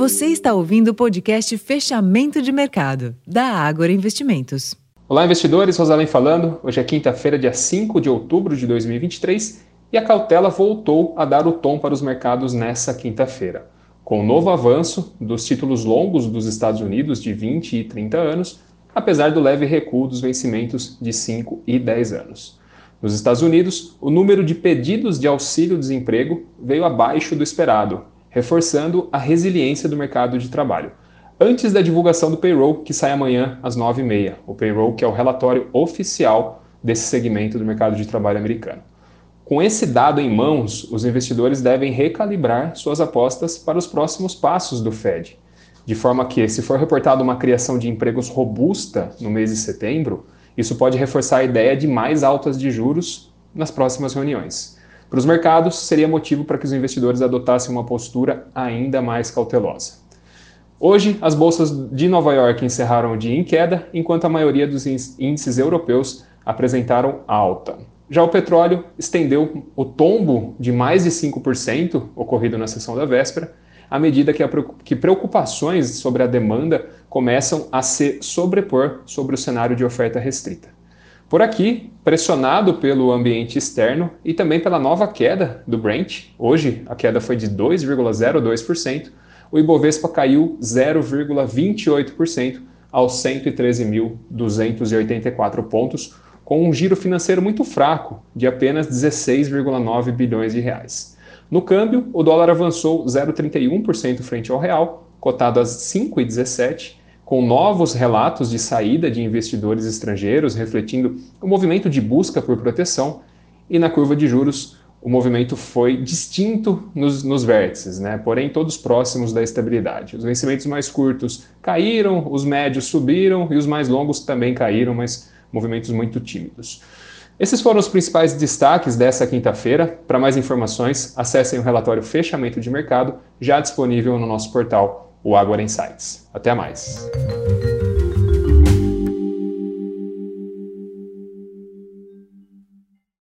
Você está ouvindo o podcast Fechamento de Mercado, da Ágora Investimentos. Olá, investidores. Rosalém falando. Hoje é quinta-feira, dia 5 de outubro de 2023, e a cautela voltou a dar o tom para os mercados nessa quinta-feira. Com o novo avanço dos títulos longos dos Estados Unidos de 20 e 30 anos, apesar do leve recuo dos vencimentos de 5 e 10 anos. Nos Estados Unidos, o número de pedidos de auxílio-desemprego veio abaixo do esperado, reforçando a resiliência do mercado de trabalho. Antes da divulgação do payroll, que sai amanhã às 9h30, o payroll que é o relatório oficial desse segmento do mercado de trabalho americano. Com esse dado em mãos, os investidores devem recalibrar suas apostas para os próximos passos do Fed, de forma que, se for reportada uma criação de empregos robusta no mês de setembro, isso pode reforçar a ideia de mais altas de juros nas próximas reuniões. Para os mercados, seria motivo para que os investidores adotassem uma postura ainda mais cautelosa. Hoje, as bolsas de Nova York encerraram o dia em queda, enquanto a maioria dos índices europeus apresentaram alta. Já o petróleo estendeu o tombo de mais de 5% ocorrido na sessão da véspera, à medida que, preocupações sobre a demanda começam a se sobrepor sobre o cenário de oferta restrita. Por aqui, pressionado pelo ambiente externo e também pela nova queda do Brent, hoje a queda foi de 2,02%, o Ibovespa caiu 0,28% aos 113.284 pontos, com um giro financeiro muito fraco, de apenas 16,9 bilhões de reais. No câmbio, o dólar avançou 0,31% frente ao real, cotado a 5,17 com novos relatos de saída de investidores estrangeiros, refletindo o movimento de busca por proteção, e na curva de juros o movimento foi distinto nos, nos vértices, né? porém todos próximos da estabilidade. Os vencimentos mais curtos caíram, os médios subiram e os mais longos também caíram, mas movimentos muito tímidos. Esses foram os principais destaques dessa quinta-feira. Para mais informações, acessem o relatório Fechamento de Mercado, já disponível no nosso portal o Agora Insights. Até mais.